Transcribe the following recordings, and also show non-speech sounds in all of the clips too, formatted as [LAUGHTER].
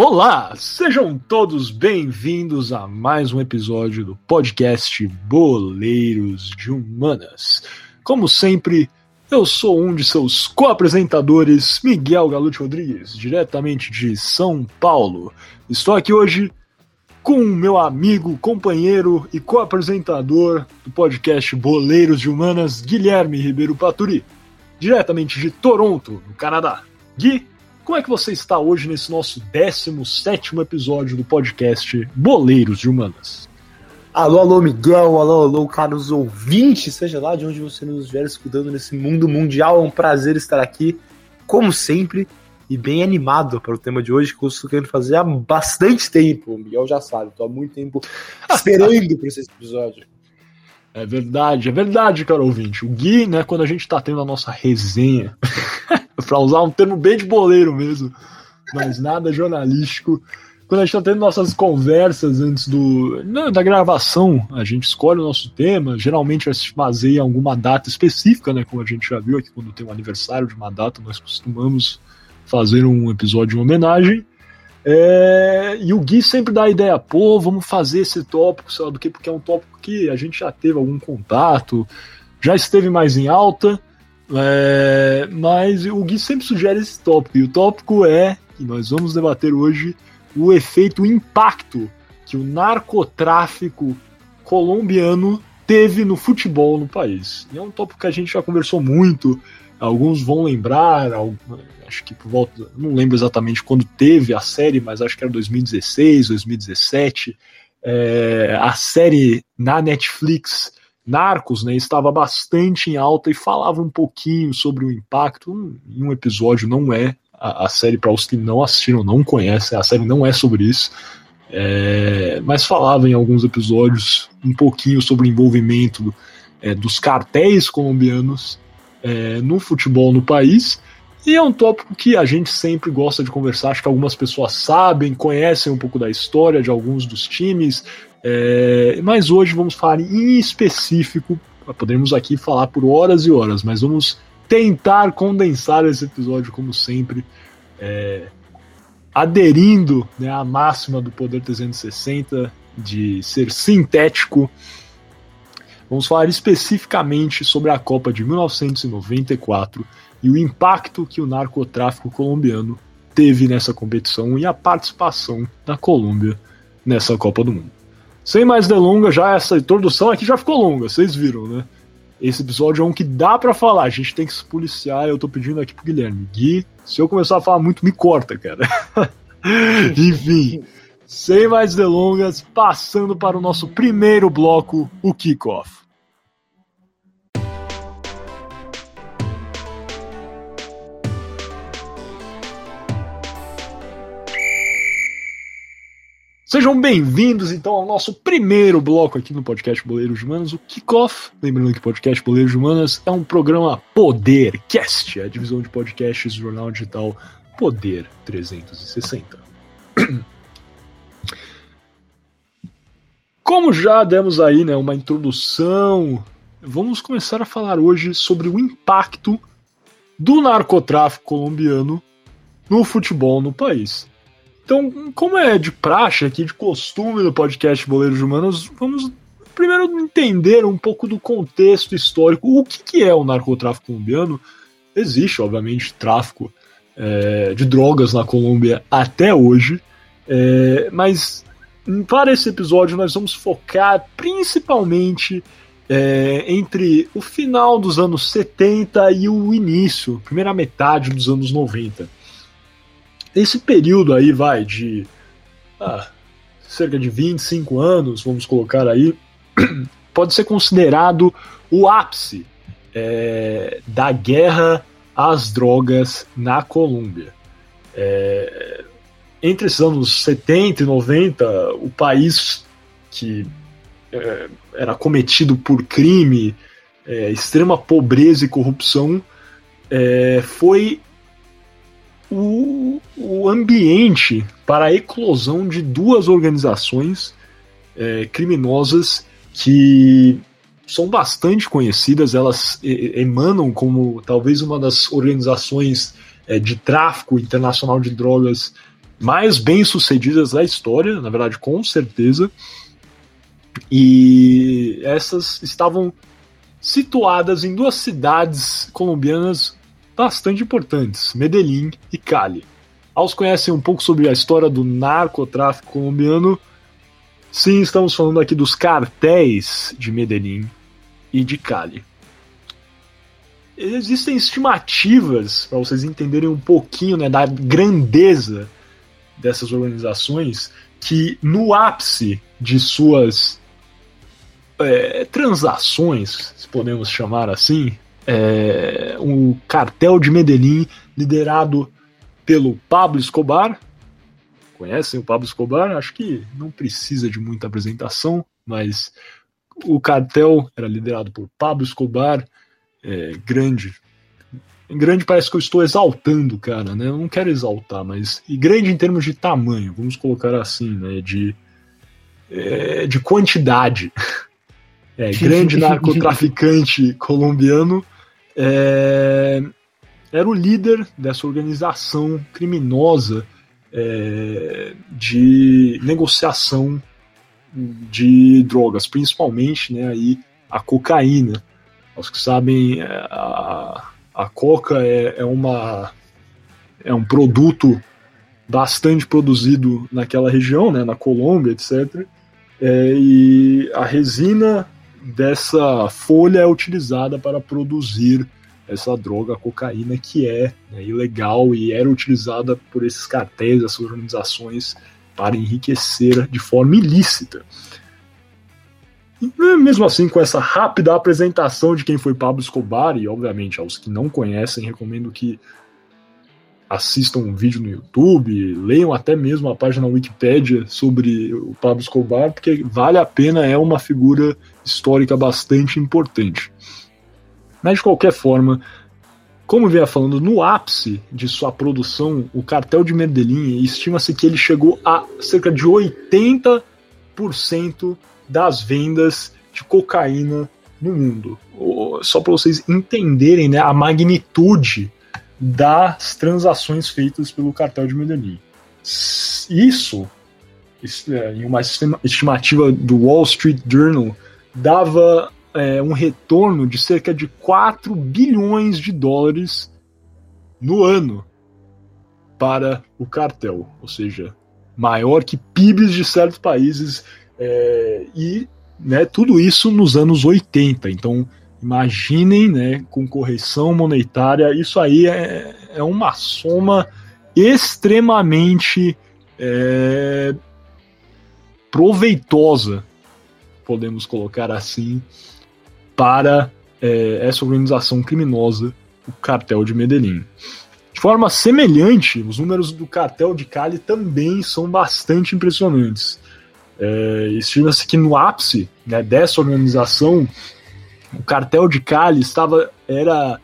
Olá, sejam todos bem-vindos a mais um episódio do podcast Boleiros de Humanas. Como sempre, eu sou um de seus co-apresentadores, Miguel Galute Rodrigues, diretamente de São Paulo. Estou aqui hoje com meu amigo, companheiro e co-apresentador do podcast Boleiros de Humanas, Guilherme Ribeiro Paturi, diretamente de Toronto, no Canadá. Gui, como é que você está hoje nesse nosso 17 episódio do podcast Boleiros de Humanas? Alô, alô, Miguel, alô, alô, caros ouvintes, seja lá de onde você nos estiver escutando nesse mundo mundial, é um prazer estar aqui, como sempre, e bem animado para o tema de hoje, que eu estou querendo fazer há bastante tempo. O Miguel já sabe, estou há muito tempo esperando por esse episódio. É verdade, é verdade, caro ouvinte. O Gui, né, quando a gente está tendo a nossa resenha [LAUGHS] para usar um termo bem de boleiro mesmo, mas nada jornalístico. Quando a gente está tendo nossas conversas antes do não, da gravação, a gente escolhe o nosso tema. Geralmente a gente baseia em alguma data específica, né? Como a gente já viu aqui, quando tem um aniversário de uma data, nós costumamos fazer um episódio de homenagem. É, e o Gui sempre dá a ideia, pô, vamos fazer esse tópico, sei lá do que, porque é um tópico que a gente já teve algum contato, já esteve mais em alta, é, mas o Gui sempre sugere esse tópico, e o tópico é, que nós vamos debater hoje, o efeito, o impacto que o narcotráfico colombiano teve no futebol no país. E é um tópico que a gente já conversou muito, alguns vão lembrar, acho que por volta, não lembro exatamente quando teve a série, mas acho que era 2016, 2017, é, a série na Netflix Narcos, né, estava bastante em alta e falava um pouquinho sobre o impacto. Um, em um episódio não é a, a série para os que não assistiram, não conhecem, a série não é sobre isso. É, mas falava em alguns episódios um pouquinho sobre o envolvimento é, dos cartéis colombianos é, no futebol no país. E é um tópico que a gente sempre gosta de conversar. Acho que algumas pessoas sabem, conhecem um pouco da história de alguns dos times, é, mas hoje vamos falar em específico, podemos aqui falar por horas e horas, mas vamos tentar condensar esse episódio como sempre, é, aderindo né, à máxima do Poder 360 de ser sintético. Vamos falar especificamente sobre a Copa de 1994 e o impacto que o narcotráfico colombiano teve nessa competição e a participação da Colômbia nessa Copa do Mundo. Sem mais delongas, já essa introdução aqui já ficou longa, vocês viram, né? Esse episódio é um que dá para falar, a gente tem que se policiar. Eu tô pedindo aqui pro Guilherme. Gui, se eu começar a falar muito, me corta, cara. [LAUGHS] Enfim, sem mais delongas, passando para o nosso primeiro bloco, o kickoff. Sejam bem-vindos então ao nosso primeiro bloco aqui no podcast Boleiros Humanos, o Kickoff. Lembrando que o podcast Boleiros Humanas é um programa Podercast, a divisão de podcasts do jornal digital Poder 360. Como já demos aí né, uma introdução, vamos começar a falar hoje sobre o impacto do narcotráfico colombiano no futebol no país. Então, como é de praxe aqui, de costume no podcast Boleiros Humanos, vamos primeiro entender um pouco do contexto histórico. O que, que é o narcotráfico colombiano? Existe, obviamente, tráfico é, de drogas na Colômbia até hoje, é, mas para esse episódio nós vamos focar principalmente é, entre o final dos anos 70 e o início, primeira metade dos anos 90. Esse período aí vai de ah, cerca de 25 anos, vamos colocar aí, [CLEARS THROAT] pode ser considerado o ápice é, da guerra às drogas na Colômbia. É, entre esses anos 70 e 90, o país que é, era cometido por crime, é, extrema pobreza e corrupção, é, foi o, o ambiente para a eclosão de duas organizações é, criminosas que são bastante conhecidas, elas emanam como talvez uma das organizações é, de tráfico internacional de drogas mais bem-sucedidas da história, na verdade, com certeza. E essas estavam situadas em duas cidades colombianas bastante importantes, Medellín e Cali. Aos conhecem um pouco sobre a história do narcotráfico colombiano, sim, estamos falando aqui dos cartéis de Medellín e de Cali. Existem estimativas, para vocês entenderem um pouquinho né, da grandeza dessas organizações, que no ápice de suas é, transações, se podemos chamar assim, é, um cartel de Medellín liderado pelo Pablo Escobar. Conhecem o Pablo Escobar? Acho que não precisa de muita apresentação, mas o cartel era liderado por Pablo Escobar, é, grande. Grande parece que eu estou exaltando, cara, né? Eu não quero exaltar, mas. E grande em termos de tamanho, vamos colocar assim, né? De, é, de quantidade. [LAUGHS] É, grande narcotraficante [LAUGHS] colombiano. É, era o líder dessa organização criminosa é, de negociação de drogas, principalmente né, aí, a cocaína. Os que sabem, é, a, a coca é, é, uma, é um produto bastante produzido naquela região, né, na Colômbia, etc. É, e a resina dessa folha é utilizada para produzir essa droga, a cocaína, que é né, ilegal e era utilizada por esses cartéis, essas organizações, para enriquecer de forma ilícita. Né, mesmo assim, com essa rápida apresentação de quem foi Pablo Escobar, e obviamente aos que não conhecem, recomendo que assistam um vídeo no YouTube, leiam até mesmo a página Wikipedia sobre o Pablo Escobar, porque vale a pena, é uma figura histórica bastante importante. Mas de qualquer forma, como vinha falando, no ápice de sua produção, o cartel de Medellín estima-se que ele chegou a cerca de 80% das vendas de cocaína no mundo. Só para vocês entenderem né, a magnitude das transações feitas pelo cartel de Medellín. Isso, é, em uma estimativa do Wall Street Journal, dava é, um retorno de cerca de 4 bilhões de dólares no ano para o cartel, ou seja, maior que PIBs de certos países é, e né, tudo isso nos anos 80. Então, imaginem, né, com correção monetária, isso aí é, é uma soma extremamente é, proveitosa, podemos colocar assim, para é, essa organização criminosa, o cartel de Medellín. De forma semelhante, os números do cartel de Cali também são bastante impressionantes. É, Estima-se que no ápice né, dessa organização, o cartel de Cali estava era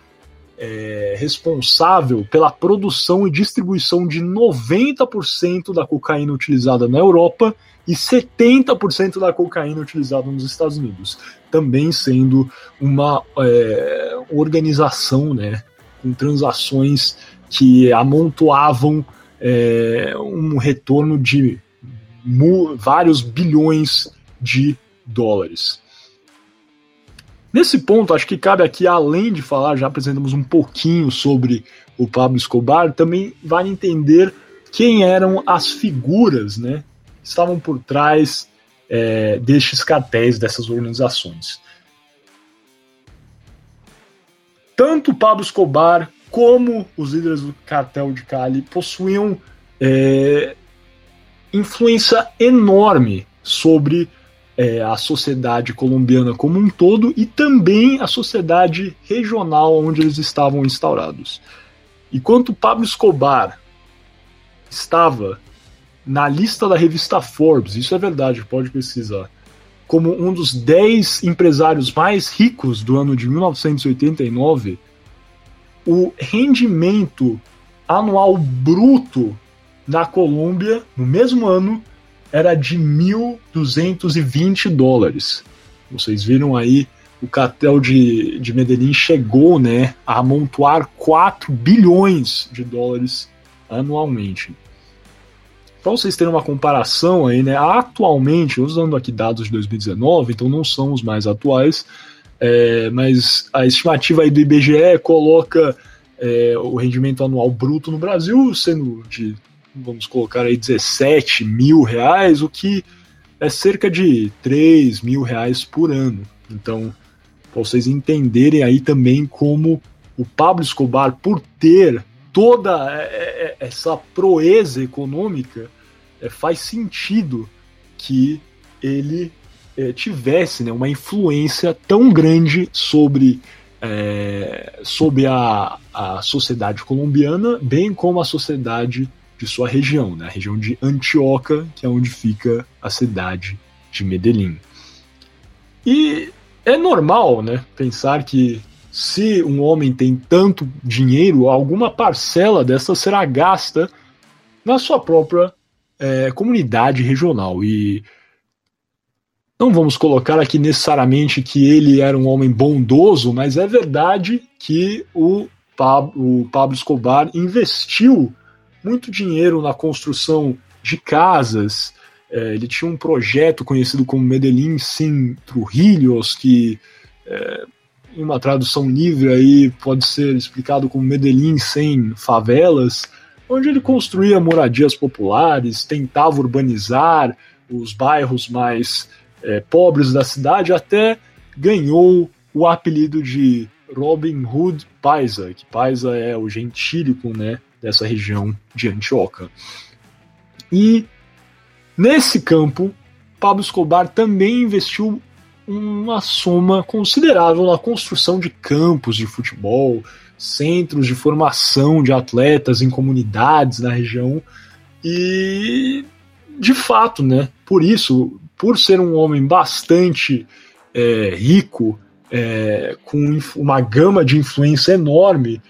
é, responsável pela produção e distribuição de 90% da cocaína utilizada na Europa e 70% da cocaína utilizada nos Estados Unidos, também sendo uma é, organização né, com transações que amontoavam é, um retorno de vários bilhões de dólares. Nesse ponto, acho que cabe aqui, além de falar, já apresentamos um pouquinho sobre o Pablo Escobar, também vale entender quem eram as figuras né, estavam por trás é, destes cartéis, dessas organizações. Tanto Pablo Escobar como os líderes do cartel de Cali possuíam é, influência enorme sobre é, a sociedade colombiana como um todo e também a sociedade regional onde eles estavam instaurados. Enquanto Pablo Escobar estava na lista da revista Forbes, isso é verdade, pode pesquisar, como um dos 10 empresários mais ricos do ano de 1989, o rendimento anual bruto na Colômbia, no mesmo ano, era de 1.220 dólares. Vocês viram aí, o cartel de, de Medellín chegou né, a amontoar 4 bilhões de dólares anualmente. para vocês terem uma comparação aí, né? Atualmente, usando aqui dados de 2019, então não são os mais atuais, é, mas a estimativa aí do IBGE coloca é, o rendimento anual bruto no Brasil sendo de, vamos colocar aí, 17 mil reais, o que é cerca de 3 mil reais por ano. Então, para vocês entenderem aí também como o Pablo Escobar, por ter toda é, é, é, essa proeza econômica, faz sentido que ele tivesse né, uma influência tão grande sobre, é, sobre a, a sociedade colombiana, bem como a sociedade de sua região, né, região de Antioquia, que é onde fica a cidade de Medellín. E é normal né, pensar que se um homem tem tanto dinheiro, alguma parcela dessa será gasta na sua própria é, comunidade regional. E não vamos colocar aqui necessariamente que ele era um homem bondoso, mas é verdade que o Pablo, o Pablo Escobar investiu muito dinheiro na construção de casas. É, ele tinha um projeto conhecido como Medellín Sin Trujillos, que é, em uma tradução livre aí pode ser explicado como Medellín sem favelas, onde ele construía moradias populares, tentava urbanizar os bairros mais é, pobres da cidade, até ganhou o apelido de Robin Hood Paisa, que Paisa é o gentílico né, dessa região de Antioquia. E nesse campo, Pablo Escobar também investiu uma soma considerável na construção de campos de futebol, centros de formação de atletas em comunidades na região. E, de fato, né, por isso, por ser um homem bastante é, rico, é, com uma gama de influência enorme,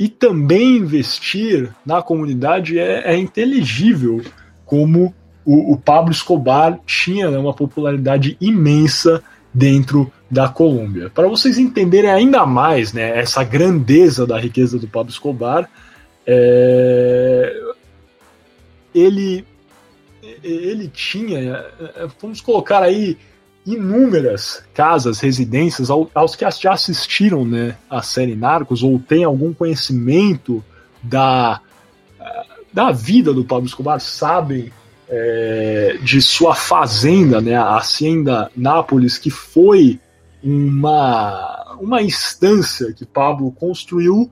e também investir na comunidade é, é inteligível como o, o Pablo Escobar tinha né, uma popularidade imensa dentro da Colômbia. Para vocês entenderem ainda mais né, essa grandeza da riqueza do Pablo Escobar, é... ele, ele tinha, vamos colocar aí, inúmeras casas, residências, aos que já assistiram né, a série Narcos ou têm algum conhecimento da, da vida do Pablo Escobar, sabem é, de sua fazenda, né, a Hacienda Nápoles, que foi uma, uma instância que Pablo construiu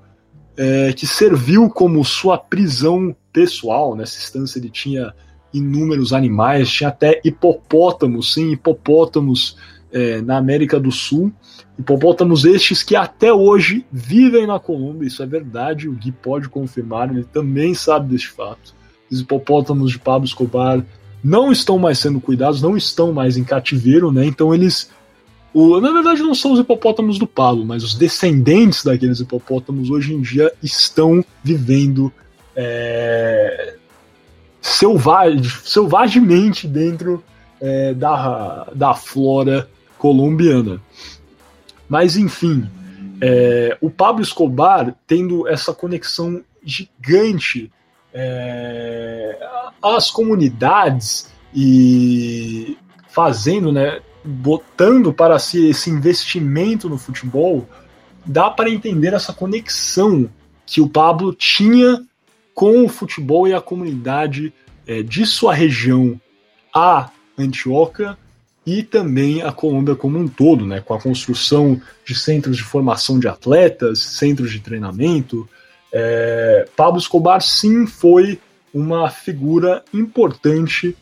é, que serviu como sua prisão pessoal. Nessa instância ele tinha inúmeros animais, tinha até hipopótamos, sim, hipopótamos é, na América do Sul. Hipopótamos estes que até hoje vivem na Colômbia, isso é verdade, o Gui pode confirmar, ele também sabe deste fato os hipopótamos de Pablo Escobar não estão mais sendo cuidados, não estão mais em cativeiro, né? Então eles. O, na verdade, não são os hipopótamos do Pablo, mas os descendentes daqueles hipopótamos hoje em dia estão vivendo é, selvagem, selvagemente dentro é, da, da flora colombiana. Mas, enfim, é, o Pablo Escobar tendo essa conexão gigante é, as comunidades e fazendo, né, botando para si esse investimento no futebol, dá para entender essa conexão que o Pablo tinha com o futebol e a comunidade é, de sua região, a Antioquia e também a Colômbia como um todo, né, com a construção de centros de formação de atletas, centros de treinamento, é, Pablo Escobar sim foi uma figura importante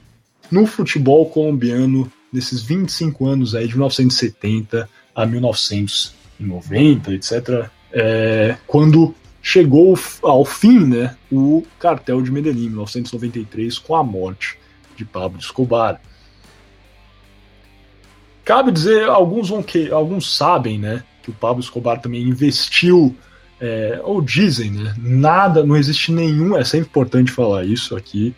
no futebol colombiano nesses 25 anos aí de 1970 a 1990, etc. É, quando chegou ao fim, né, o cartel de Medellín, 1993, com a morte de Pablo Escobar. Cabe dizer, alguns vão que alguns sabem, né, que o Pablo Escobar também investiu é, ou dizem, né? Nada, não existe nenhum, é sempre importante falar isso aqui,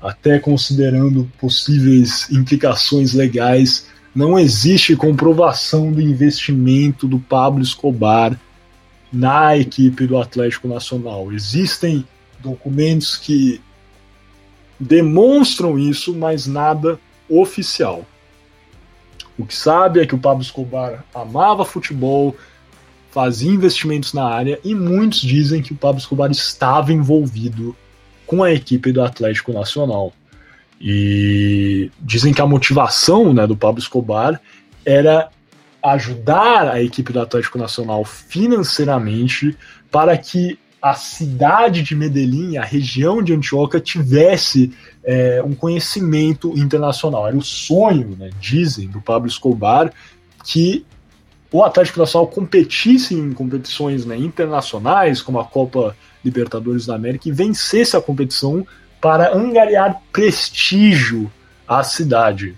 até considerando possíveis implicações legais, não existe comprovação do investimento do Pablo Escobar na equipe do Atlético Nacional. Existem documentos que demonstram isso, mas nada oficial. O que sabe é que o Pablo Escobar amava futebol, fazia investimentos na área e muitos dizem que o Pablo Escobar estava envolvido com a equipe do Atlético Nacional. E dizem que a motivação né, do Pablo Escobar era ajudar a equipe do Atlético Nacional financeiramente para que a cidade de Medellín, a região de Antioquia, tivesse é, um conhecimento internacional. Era o sonho, né, dizem, do Pablo Escobar, que o Atlético Nacional competisse em competições né, internacionais, como a Copa Libertadores da América, e vencesse a competição para angariar prestígio à cidade.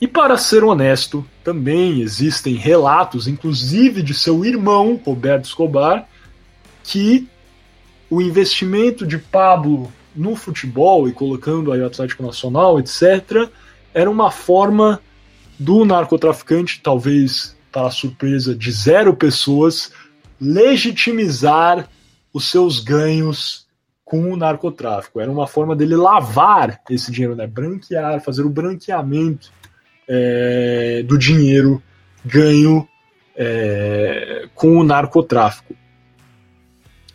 E para ser honesto, também existem relatos, inclusive de seu irmão, Roberto Escobar, que o investimento de Pablo no futebol e colocando aí o Atlético Nacional, etc., era uma forma do narcotraficante, talvez para surpresa de zero pessoas, legitimizar os seus ganhos com o narcotráfico. Era uma forma dele lavar esse dinheiro, né? branquear, fazer o branqueamento é, do dinheiro ganho é, com o narcotráfico.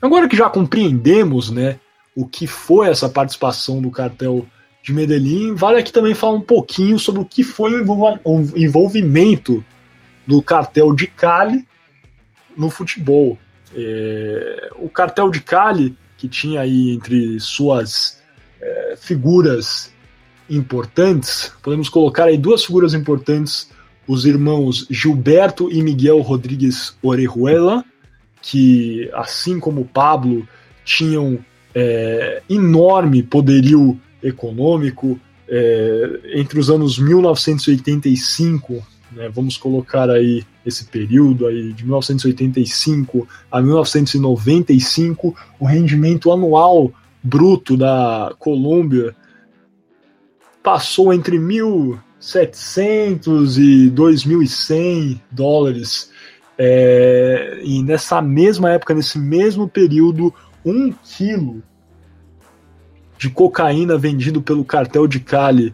Agora que já compreendemos né, o que foi essa participação do cartel de Medellín, vale aqui também falar um pouquinho sobre o que foi o envolvimento do cartel de Cali no futebol. É, o cartel de Cali, que tinha aí entre suas é, figuras importantes, podemos colocar aí duas figuras importantes, os irmãos Gilberto e Miguel Rodrigues Orejuela, que, assim como Pablo, tinham é, enorme poderio econômico. É, entre os anos 1985, né, vamos colocar aí esse período aí de 1985 a 1995, o rendimento anual bruto da Colômbia passou entre 1.700 e 2.100 dólares. É, e nessa mesma época, nesse mesmo período, um quilo de cocaína vendido pelo cartel de Cali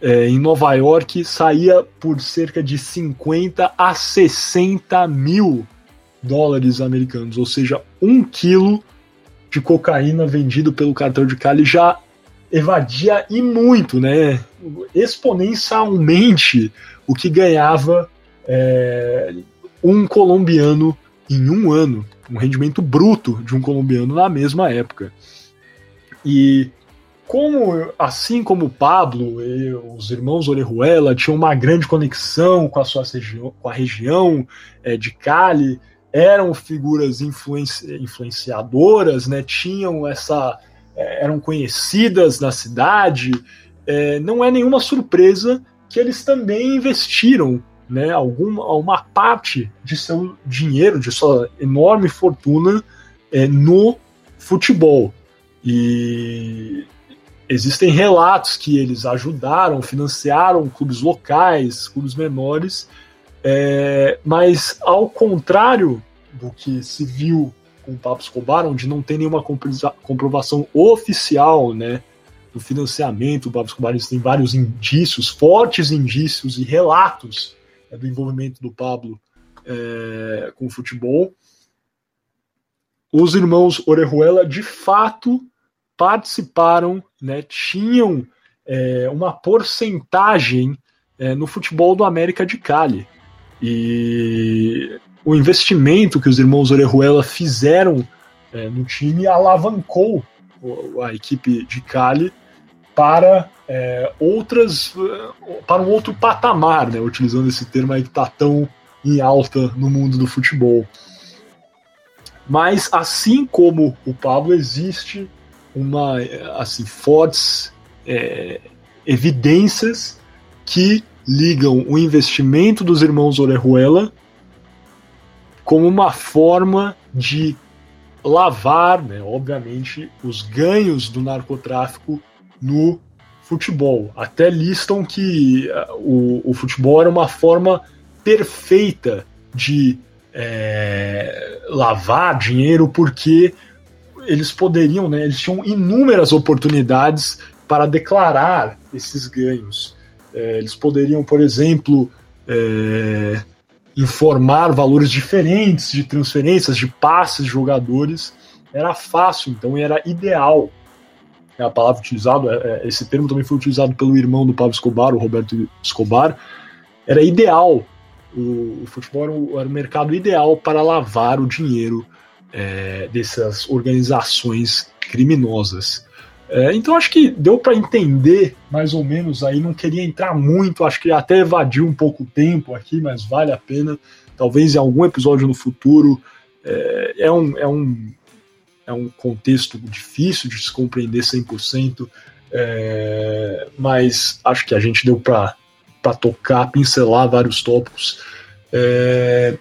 é, em Nova York saía por cerca de 50 a 60 mil dólares americanos, ou seja, um quilo de cocaína vendido pelo cartel de Cali já evadia e muito, né? Exponencialmente o que ganhava é, um colombiano em um ano, um rendimento bruto de um colombiano na mesma época. E como, assim como o Pablo e os irmãos Orejuela tinham uma grande conexão com a sua região, com a região é, de Cali, eram figuras influenci, influenciadoras, né, tinham essa eram conhecidas na cidade, é, não é nenhuma surpresa que eles também investiram né, alguma uma parte de seu dinheiro, de sua enorme fortuna é, no futebol. E existem relatos que eles ajudaram, financiaram clubes locais, clubes menores, é, mas ao contrário do que se viu com o Pablo Escobar, onde não tem nenhuma comprovação oficial, né, do financiamento do Pablo Escobar, tem vários indícios, fortes indícios e relatos né, do envolvimento do Pablo é, com o futebol. Os irmãos Orejuela, de fato, participaram, né, tinham é, uma porcentagem é, no futebol do América de Cali. E o investimento que os irmãos Orejuela fizeram é, no time alavancou a equipe de Cali para é, outras para um outro patamar, né, utilizando esse termo aí que está tão em alta no mundo do futebol. Mas assim como o Pablo existe uma assim fortes é, evidências que ligam o investimento dos irmãos Orejuela como uma forma de lavar, né, obviamente, os ganhos do narcotráfico no futebol. Até listam que uh, o, o, futebol era uma forma perfeita de é, lavar dinheiro, porque eles poderiam, né, eles tinham inúmeras oportunidades para declarar esses ganhos. É, eles poderiam, por exemplo, é, informar valores diferentes de transferências, de passes de jogadores. Era fácil, então era ideal. É a palavra utilizada, é, esse termo também foi utilizado pelo irmão do Pablo Escobar, o Roberto Escobar. Era ideal. O, o futebol era o, era o, mercado ideal para lavar o dinheiro é, dessas organizações criminosas. É, então acho que deu para entender mais ou menos aí, não queria entrar muito, acho que até evadiu um pouco o tempo aqui, mas vale a pena. Talvez em algum episódio no futuro. É, é, um, é, um, é um contexto difícil de se compreender 100%, é, mas acho que a gente deu para tocar, pincelar vários tópicos. É,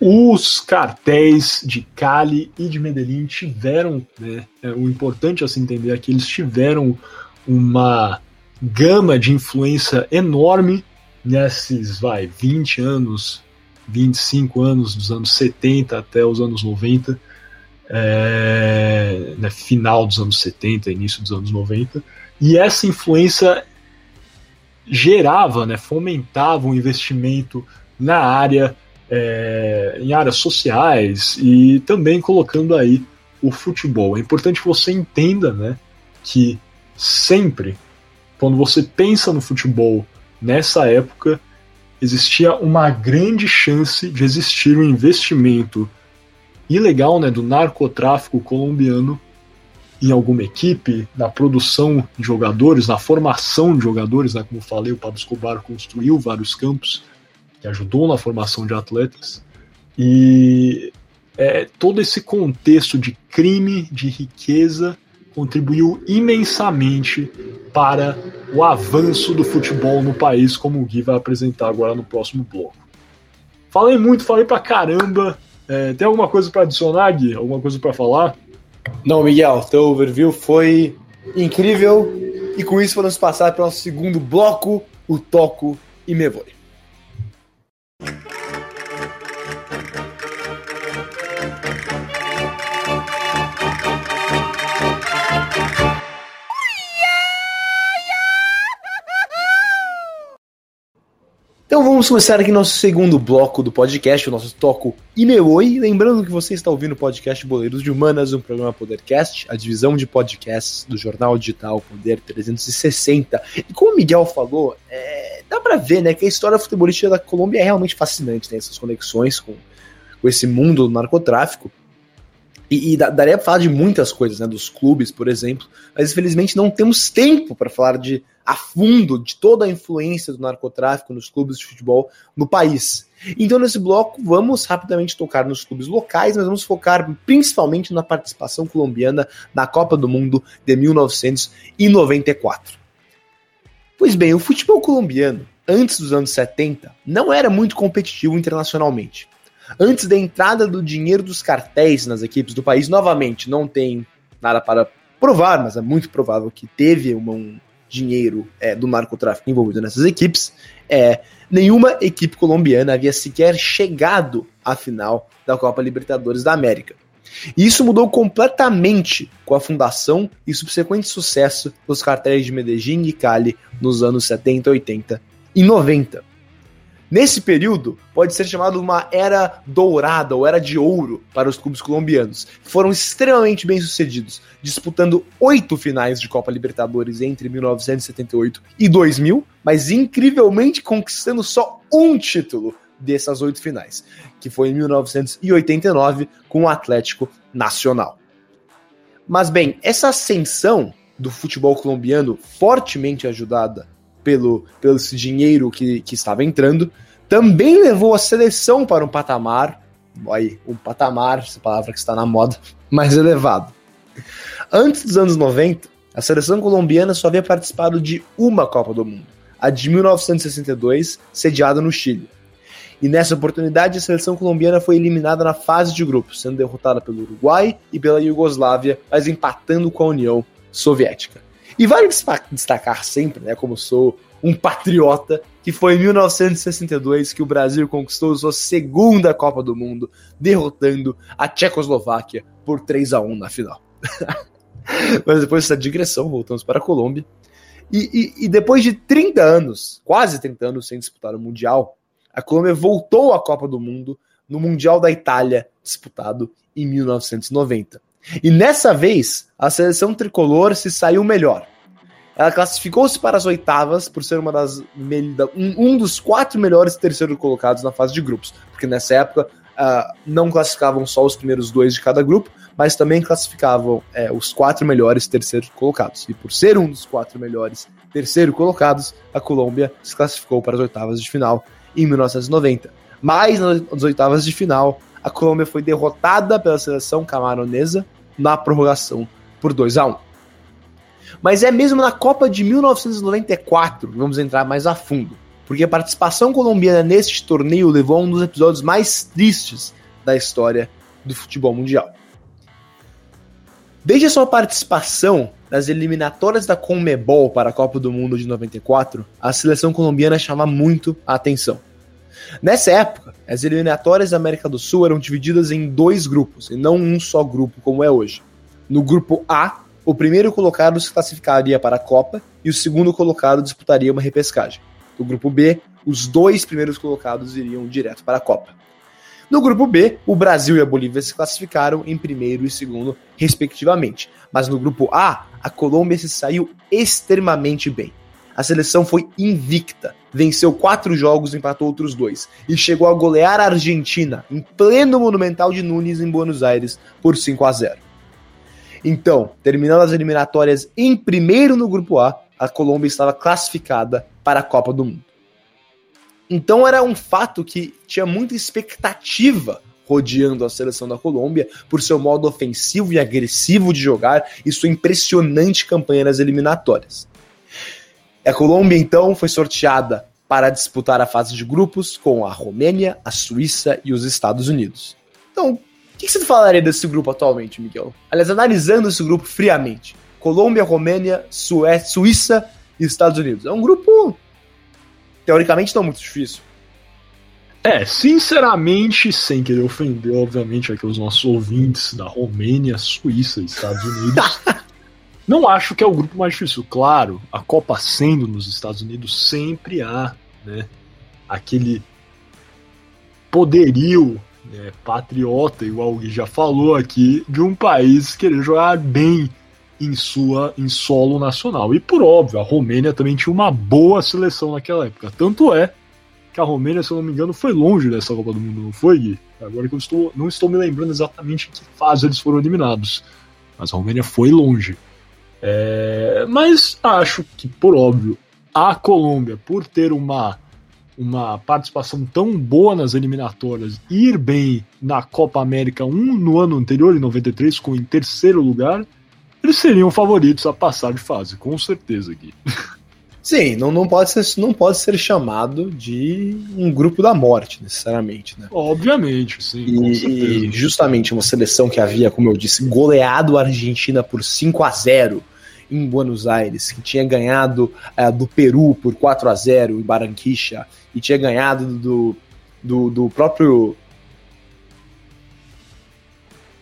os cartéis de Cali e de Medellín tiveram, né, é, o importante a se entender é que eles tiveram uma gama de influência enorme nesses, vai, 20 anos, 25 anos, dos anos 70 até os anos 90, é, né, final dos anos 70, início dos anos 90, e essa influência gerava, né, fomentava o um investimento na área é, em áreas sociais e também colocando aí o futebol. É importante que você entenda né, que sempre, quando você pensa no futebol nessa época, existia uma grande chance de existir um investimento ilegal né, do narcotráfico colombiano em alguma equipe, na produção de jogadores, na formação de jogadores, né, como falei, o Pablo Escobar construiu vários campos que ajudou na formação de atletas. E é, todo esse contexto de crime, de riqueza, contribuiu imensamente para o avanço do futebol no país, como o Gui vai apresentar agora no próximo bloco. Falei muito, falei pra caramba. É, tem alguma coisa para adicionar, Gui? Alguma coisa para falar? Não, Miguel, teu overview foi incrível. E com isso vamos passar para o nosso segundo bloco, o Toco e Me Thank you vamos começar aqui nosso segundo bloco do podcast, o nosso toco Imeoi. Lembrando que você está ouvindo o podcast Boleiros de Humanas, um programa Podercast, a divisão de podcasts do jornal digital Poder 360. E como o Miguel falou, é, dá para ver né, que a história futebolística da Colômbia é realmente fascinante, tem essas conexões com, com esse mundo do narcotráfico. E, e daria para falar de muitas coisas, né? Dos clubes, por exemplo, mas infelizmente não temos tempo para falar de a fundo de toda a influência do narcotráfico nos clubes de futebol no país. Então, nesse bloco, vamos rapidamente tocar nos clubes locais, mas vamos focar principalmente na participação colombiana na Copa do Mundo de 1994. Pois bem, o futebol colombiano, antes dos anos 70, não era muito competitivo internacionalmente antes da entrada do dinheiro dos cartéis nas equipes do país, novamente, não tem nada para provar, mas é muito provável que teve um dinheiro é, do narcotráfico envolvido nessas equipes, é, nenhuma equipe colombiana havia sequer chegado à final da Copa Libertadores da América. E isso mudou completamente com a fundação e subsequente sucesso dos cartéis de Medellín e Cali nos anos 70, 80 e 90. Nesse período, pode ser chamado uma era dourada ou era de ouro para os clubes colombianos. Foram extremamente bem-sucedidos, disputando oito finais de Copa Libertadores entre 1978 e 2000, mas incrivelmente conquistando só um título dessas oito finais, que foi em 1989 com o Atlético Nacional. Mas bem, essa ascensão do futebol colombiano, fortemente ajudada pelo, pelo esse dinheiro que, que estava entrando, também levou a seleção para um patamar, aí, um patamar, essa palavra que está na moda, [LAUGHS] mais elevado. Antes dos anos 90, a seleção colombiana só havia participado de uma Copa do Mundo, a de 1962, sediada no Chile. E nessa oportunidade, a seleção colombiana foi eliminada na fase de grupos, sendo derrotada pelo Uruguai e pela Iugoslávia, mas empatando com a União Soviética. E vale destacar sempre, né, como sou um patriota, que foi em 1962 que o Brasil conquistou sua segunda Copa do Mundo, derrotando a Tchecoslováquia por 3 a 1 na final. [LAUGHS] Mas depois dessa digressão, voltamos para a Colômbia. E, e, e, depois de 30 anos, quase 30 anos sem disputar o Mundial, a Colômbia voltou à Copa do Mundo no Mundial da Itália, disputado em 1990. E nessa vez, a seleção tricolor se saiu melhor. Ela classificou-se para as oitavas por ser uma das um, dos quatro melhores terceiros colocados na fase de grupos, porque nessa época uh, não classificavam só os primeiros dois de cada grupo, mas também classificavam é, os quatro melhores terceiros colocados. E por ser um dos quatro melhores terceiro colocados, a Colômbia se classificou para as oitavas de final em 1990. Mas nas oitavas de final, a Colômbia foi derrotada pela seleção camaronesa na prorrogação por 2 a 1. Mas é mesmo na Copa de 1994 que vamos entrar mais a fundo, porque a participação colombiana neste torneio levou a um dos episódios mais tristes da história do futebol mundial. Desde a sua participação nas eliminatórias da Conmebol para a Copa do Mundo de 94, a seleção colombiana chama muito a atenção. Nessa época, as eliminatórias da América do Sul eram divididas em dois grupos, e não um só grupo como é hoje. No grupo A, o primeiro colocado se classificaria para a Copa e o segundo colocado disputaria uma repescagem. No grupo B, os dois primeiros colocados iriam direto para a Copa. No grupo B, o Brasil e a Bolívia se classificaram em primeiro e segundo, respectivamente. Mas no grupo A, a Colômbia se saiu extremamente bem. A seleção foi invicta, venceu quatro jogos, empatou outros dois e chegou a golear a Argentina em pleno Monumental de Nunes em Buenos Aires por 5 a 0. Então, terminando as eliminatórias em primeiro no grupo A, a Colômbia estava classificada para a Copa do Mundo. Então era um fato que tinha muita expectativa rodeando a seleção da Colômbia por seu modo ofensivo e agressivo de jogar e sua impressionante campanha nas eliminatórias. A Colômbia, então, foi sorteada para disputar a fase de grupos com a Romênia, a Suíça e os Estados Unidos. Então, o que você falaria desse grupo atualmente, Miguel? Aliás, analisando esse grupo friamente: Colômbia, Romênia, Suíça e Estados Unidos. É um grupo, teoricamente, não muito difícil. É, sinceramente, sem querer ofender, obviamente, aqui os nossos ouvintes da Romênia, Suíça e Estados Unidos. [LAUGHS] Não acho que é o grupo mais difícil. Claro, a Copa sendo nos Estados Unidos sempre há né, aquele poderio né, patriota, igual Gui já falou aqui, de um país querer jogar bem em sua em solo nacional. E por óbvio, a Romênia também tinha uma boa seleção naquela época. Tanto é que a Romênia, se eu não me engano, foi longe dessa Copa do Mundo, não foi, Gui? Agora que eu estou, não estou me lembrando exatamente em que fase eles foram eliminados. Mas a Romênia foi longe. É, mas acho que, por óbvio, a Colômbia, por ter uma, uma participação tão boa nas eliminatórias, ir bem na Copa América 1 no ano anterior, em 93, com em terceiro lugar, eles seriam favoritos a passar de fase, com certeza, Gui. [LAUGHS] Sim, não, não, pode ser, não pode ser chamado de um grupo da morte, necessariamente, né? Obviamente, sim. E, e, justamente uma seleção que havia, como eu disse, goleado a Argentina por 5 a 0 em Buenos Aires, que tinha ganhado uh, do Peru por 4 a 0 em Barranquilla, e tinha ganhado do, do, do próprio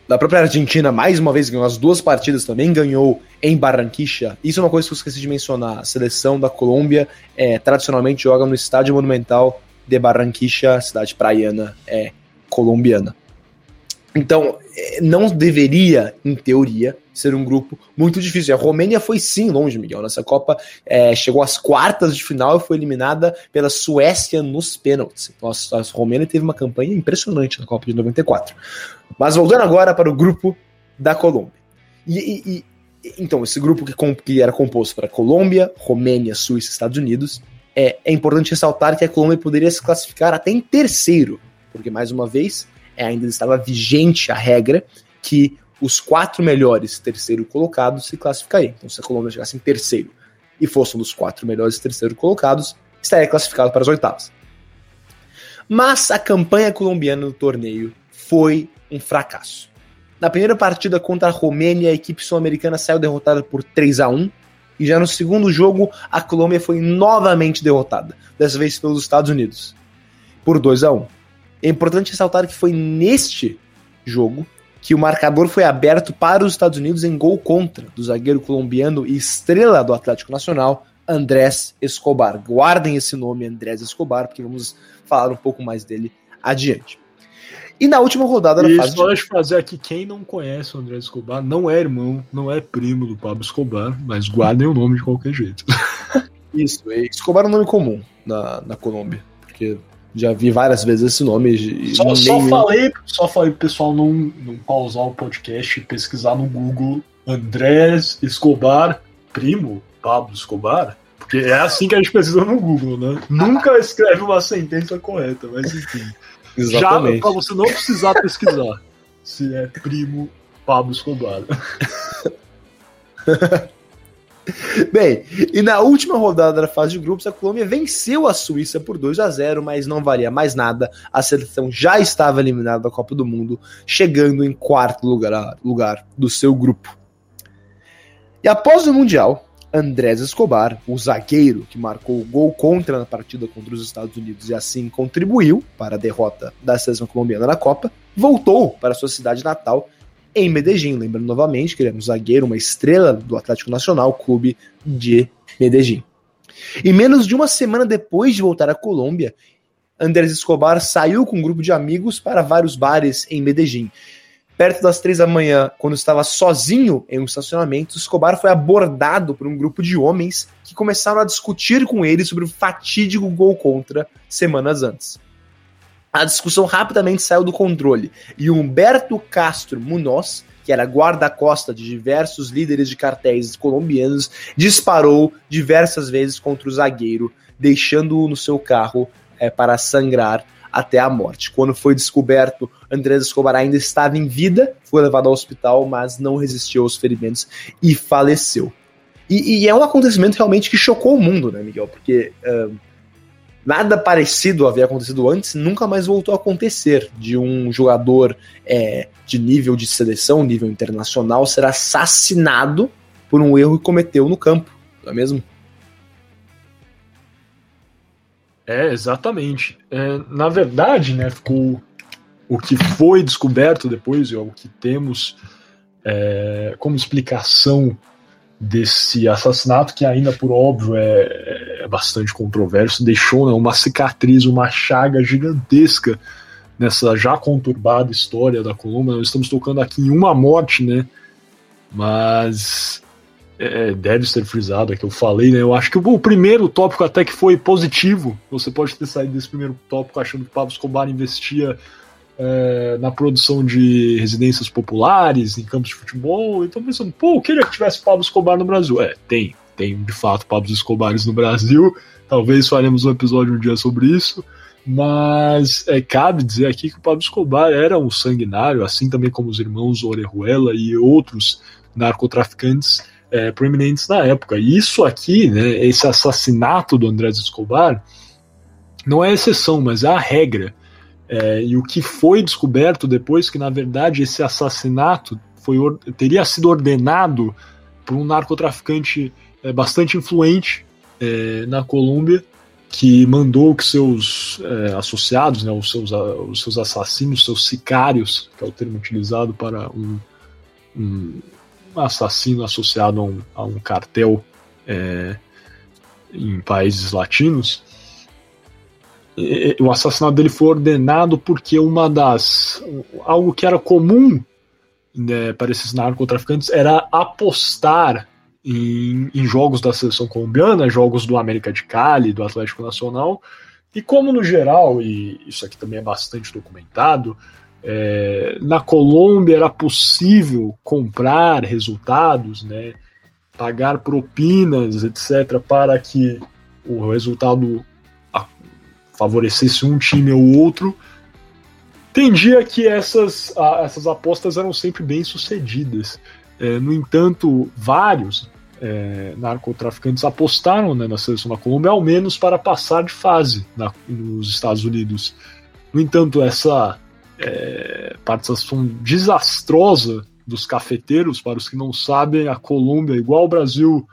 da própria Argentina, mais uma vez, ganhou as duas partidas também, ganhou em Barranquilla. Isso é uma coisa que eu esqueci de mencionar. A seleção da Colômbia é, tradicionalmente joga no Estádio Monumental de Barranquilla, cidade praiana é, colombiana. Então, é, não deveria, em teoria, ser um grupo muito difícil. A Romênia foi sim longe, Miguel. Nessa Copa é, chegou às quartas de final e foi eliminada pela Suécia nos pênaltis. Nossa, a Romênia teve uma campanha impressionante na Copa de 94. Mas voltando agora para o grupo da Colômbia. E, e, e então, esse grupo que, que era composto para Colômbia, Romênia, Suíça e Estados Unidos, é, é importante ressaltar que a Colômbia poderia se classificar até em terceiro, porque, mais uma vez, ainda estava vigente a regra que os quatro melhores terceiro colocados se classificariam. Então, se a Colômbia chegasse em terceiro e fosse um dos quatro melhores terceiro colocados, estaria classificado para as oitavas. Mas a campanha colombiana no torneio foi um fracasso. Na primeira partida contra a Romênia, a equipe sul-americana saiu derrotada por 3 a 1 e já no segundo jogo a Colômbia foi novamente derrotada, dessa vez pelos Estados Unidos, por 2 a 1. É importante ressaltar que foi neste jogo que o marcador foi aberto para os Estados Unidos em gol contra do zagueiro colombiano e estrela do Atlético Nacional, Andrés Escobar. Guardem esse nome, Andrés Escobar, porque vamos falar um pouco mais dele adiante. E na última rodada da fase. Só de... fazer aqui, quem não conhece o André Escobar, não é irmão, não é primo do Pablo Escobar, mas guardem o nome de qualquer jeito. [LAUGHS] Isso, Escobar é um nome comum na, na Colômbia, porque já vi várias vezes esse nome. Só, só falei, só falei pro pessoal não, não pausar o podcast e pesquisar no Google Andrés Escobar, primo Pablo Escobar. Porque é assim que a gente pesquisa no Google, né? Nunca escreve uma sentença correta, mas enfim. [LAUGHS] Exatamente. Já pra você não precisar pesquisar [LAUGHS] se é primo Pablo Escobar. [LAUGHS] [LAUGHS] Bem, e na última rodada da fase de grupos, a Colômbia venceu a Suíça por 2 a 0 mas não valia mais nada. A seleção já estava eliminada da Copa do Mundo, chegando em quarto lugar, lugar do seu grupo. E após o Mundial, Andrés Escobar, o zagueiro que marcou o gol contra na partida contra os Estados Unidos e assim contribuiu para a derrota da seleção colombiana na Copa, voltou para sua cidade natal em Medellín. Lembrando novamente que ele era um zagueiro, uma estrela do Atlético Nacional, clube de Medellín. E menos de uma semana depois de voltar à Colômbia, Andrés Escobar saiu com um grupo de amigos para vários bares em Medellín. Perto das três da manhã, quando estava sozinho em um estacionamento, Escobar foi abordado por um grupo de homens que começaram a discutir com ele sobre o fatídico gol contra semanas antes a discussão rapidamente saiu do controle e Humberto Castro Munoz, que era guarda-costa de diversos líderes de cartéis colombianos, disparou diversas vezes contra o zagueiro, deixando-o no seu carro é, para sangrar até a morte. Quando foi descoberto, Andrés Escobar ainda estava em vida, foi levado ao hospital, mas não resistiu aos ferimentos e faleceu. E, e é um acontecimento realmente que chocou o mundo, né, Miguel? Porque uh, nada parecido havia acontecido antes, nunca mais voltou a acontecer de um jogador é, de nível de seleção, nível internacional, ser assassinado por um erro que cometeu no campo, não é mesmo? É, exatamente. É, na verdade, né, ficou o que foi descoberto depois, e o que temos é, como explicação desse assassinato, que ainda por óbvio é, é bastante controverso, deixou né, uma cicatriz, uma chaga gigantesca nessa já conturbada história da Colômbia. Nós estamos tocando aqui em uma morte, né? Mas é, deve ser frisado, é que eu falei, né? Eu acho que o, primeiro tópico até que foi positivo. Você pode ter saído desse primeiro tópico achando que o Pablo Escobar investia é, na produção de residências populares, em campos de futebol. Então pensando, pô, eu queria que tivesse Pablo Escobar no Brasil. É, tem, tem de fato Pablo Escobares no Brasil. Talvez faremos um episódio um dia sobre isso. Mas é, cabe dizer aqui que o Pablo Escobar era um sanguinário, assim também como os irmãos Orejuela e outros narcotraficantes é, proeminentes na época. E isso aqui, né, esse assassinato do Andrés Escobar, não é exceção, mas é a regra. É, e o que foi descoberto depois que, na verdade, esse assassinato foi, teria sido ordenado por um narcotraficante é, bastante influente é, na Colômbia, que mandou que seus é, associados, né, os, seus, os seus assassinos, seus sicários, que é o termo utilizado para um, um assassino associado a um, a um cartel é, em países latinos, o assassinato dele foi ordenado porque uma das. algo que era comum né, para esses narcotraficantes era apostar em, em, jogos da seleção colombiana, jogos do América de Cali, do Atlético Nacional. E como no geral, e isso aqui também é bastante documentado, é, na Colômbia era possível comprar resultados, né, pagar propinas, etc., para que o resultado favorecesse um time ou outro. Tendia que essas, essas apostas eram sempre bem sucedidas. É, no entanto, vários é, narcotraficantes apostaram né, na seleção da Colômbia, ao menos para passar de fase na, nos Estados Unidos. No entanto, essa é, participação desastrosa dos cafeteiros, para os que não sabem, a Colômbia, igual o Brasil,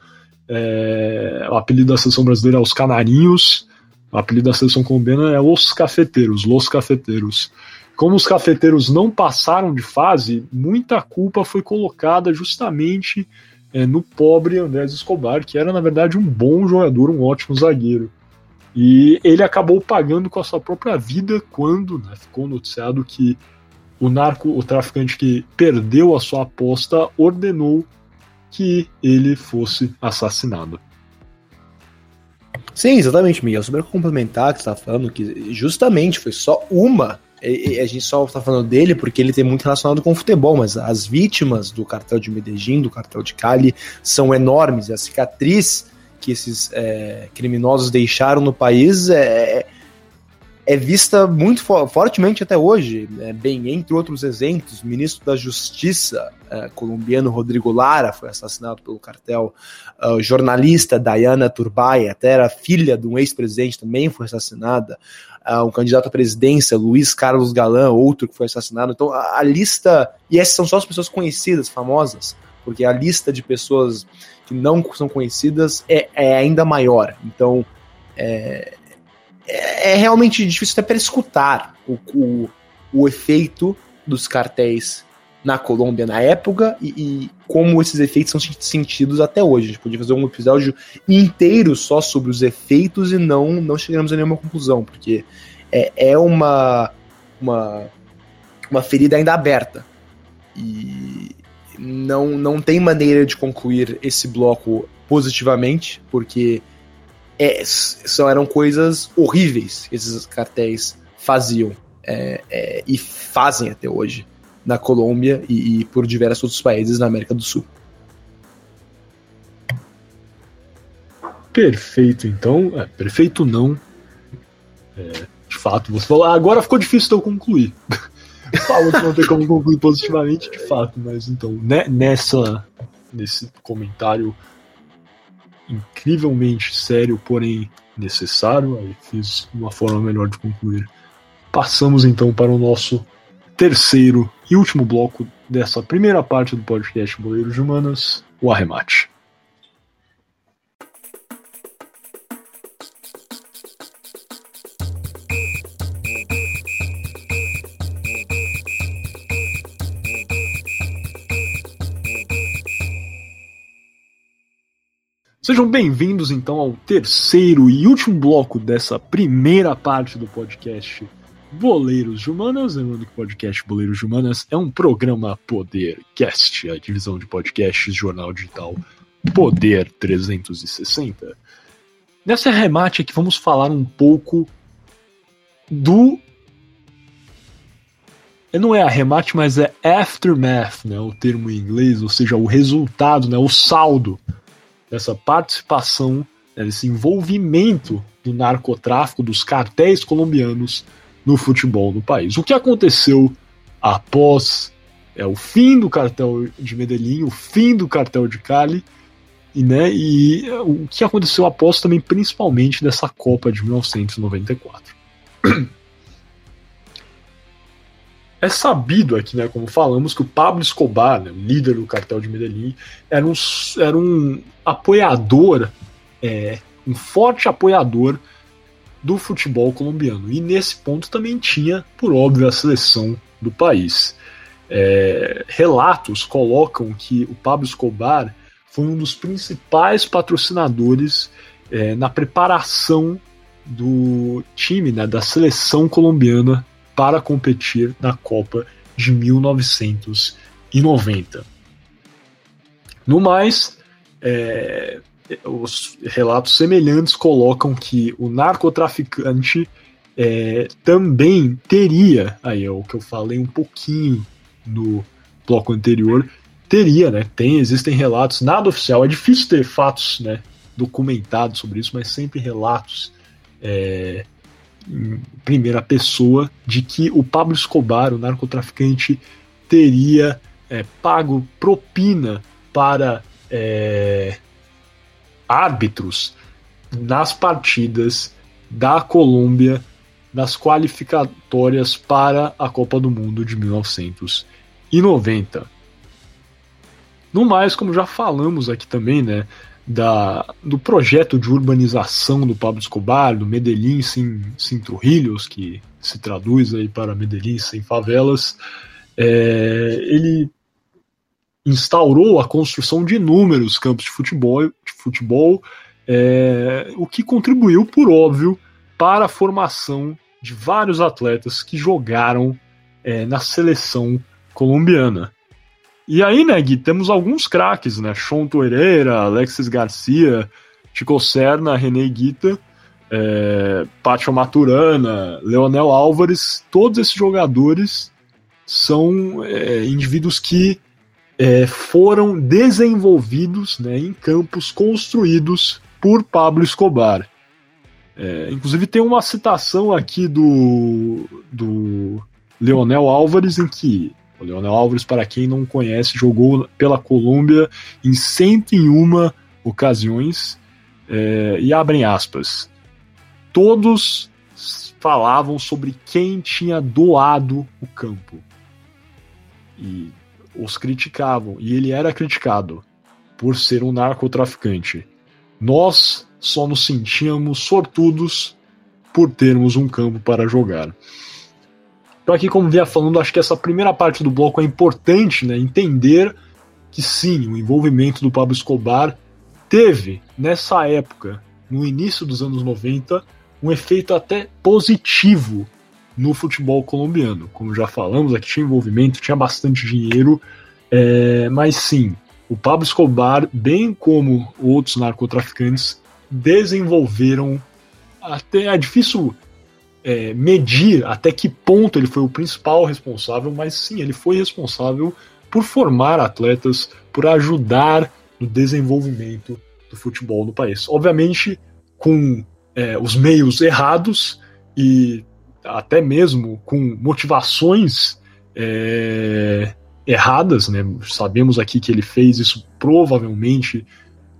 É, o apelido da seleção brasileira é os Canarinhos, o apelido da seleção colombiana é os Cafeteiros, Los Cafeteiros. Como os cafeteiros não passaram de fase, muita culpa foi colocada justamente é, no pobre Andrés Escobar, que era na verdade um bom jogador, um ótimo zagueiro. E ele acabou pagando com a sua própria vida quando né, ficou noticiado que o narco, o traficante que perdeu a sua aposta, ordenou que ele fosse assassinado. Sim, exatamente, Miguel. Sobre complementar que você está falando, que justamente foi só uma. A gente só está falando dele porque ele tem muito relacionado com o futebol, mas as vítimas do cartel de Medellín, do cartel de Cali, são enormes. A cicatriz que esses é, criminosos deixaram no país é, é vista muito fo fortemente até hoje. É, bem, entre outros exemplos, o ministro da Justiça é, colombiano Rodrigo Lara foi assassinado pelo cartel. Uh, jornalista Diana Turbay, até era filha de um ex-presidente, também foi assassinada. Um candidato à presidência, Luiz Carlos Galan, outro que foi assassinado. Então, a, a lista. E essas são só as pessoas conhecidas, famosas, porque a lista de pessoas que não são conhecidas é, é ainda maior. Então, é, é, é realmente difícil até para escutar o, o, o, efeito dos cartéis na Colômbia na época e, e, como esses efeitos são sentidos até hoje. A gente podia fazer um episódio inteiro só sobre os efeitos e não, não chegamos a nenhuma conclusão, porque é, é uma, uma, uma ferida ainda aberta. E não, não tem maneira de concluir esse bloco positivamente, porque é, são, eram coisas horríveis que esses cartéis faziam é, é, e fazem até hoje na Colômbia e, e, por diversos outros países na América do Sul. Perfeito, então. É, perfeito não. É, de fato, você falou. Agora ficou difícil de eu concluir. [LAUGHS] Falou que não tem como concluir positivamente, de fato, mas então, né, nessa. Nesse comentário incrivelmente sério, porém necessário. Aí fiz uma forma melhor de concluir. Passamos então para o nosso terceiro e último bloco dessa primeira parte do podcast Boleiros de Humanas, o arremate. Sejam bem-vindos então ao terceiro e último bloco dessa primeira parte do podcast Boleiros de Humanas. Lembrando que o podcast Boleiros de Humanas é um programa Podercast, a divisão de podcasts jornal digital Poder 360. Nessa remate aqui vamos falar um pouco do não é arremate, mas é aftermath, né, o termo em inglês, ou seja, o resultado, né, o saldo dessa participação, né, desse envolvimento do narcotráfico, dos cartéis colombianos no futebol no país. O que aconteceu após é, o fim do cartel de Medellín, o fim do cartel de Cali, e, né, e é, o que aconteceu após também, principalmente dessa Copa de 1994. É sabido aqui, né, como falamos, que o Pablo Escobar, né, líder do cartel de Medellín, era um, era um apoiador, é, um forte apoiador do futebol colombiano. E nesse ponto também tinha, por óbvio, a seleção do país. É, relatos colocam que o Pablo Escobar foi um dos principais patrocinadores é, na preparação do time, né, da seleção colombiana para competir na Copa de 1990. No mais, é, os relatos semelhantes colocam que o narcotraficante é, também teria, aí é o que eu falei um pouquinho no bloco anterior, teria, né? Tem, existem relatos, nada oficial, é difícil ter fatos né, documentados sobre isso, mas sempre relatos é, em primeira pessoa de que o Pablo Escobar, o narcotraficante, teria é, pago propina para é, árbitros nas partidas da Colômbia nas qualificatórias para a Copa do Mundo de 1990. No mais, como já falamos aqui também, né, da, do projeto de urbanização do Pablo Escobar, do Medellín sem, sem Trujillos, que se traduz aí para Medellín sem favelas, é, ele instaurou a construção de inúmeros campos de futebol, de futebol é, o que contribuiu, por óbvio, para a formação de vários atletas que jogaram é, na seleção colombiana. E aí, né, Gui, temos alguns craques, né? Chonto Herrera, Alexis Garcia, Chico Serna, René Guita, é, Pátio Maturana, Leonel Álvares, todos esses jogadores são é, indivíduos que é, foram desenvolvidos né, em campos construídos por Pablo Escobar. É, inclusive tem uma citação aqui do, do Leonel Álvares em que o Leonel Álvares, para quem não conhece, jogou pela Colômbia em 101 ocasiões é, e abrem aspas. Todos falavam sobre quem tinha doado o campo e os criticavam e ele era criticado por ser um narcotraficante. Nós só nos sentíamos sortudos por termos um campo para jogar. Então aqui, como via falando, acho que essa primeira parte do bloco é importante, né? Entender que sim, o envolvimento do Pablo Escobar teve, nessa época, no início dos anos 90, um efeito até positivo no futebol colombiano. Como já falamos, aqui tinha envolvimento, tinha bastante dinheiro, é, mas sim, o Pablo Escobar, bem como outros narcotraficantes, desenvolveram até é difícil é, medir até que ponto ele foi o principal responsável, mas sim, ele foi responsável por formar atletas, por ajudar no desenvolvimento do futebol no país. Obviamente, com é, os meios errados e até mesmo com motivações é, erradas, né? Sabemos aqui que ele fez isso provavelmente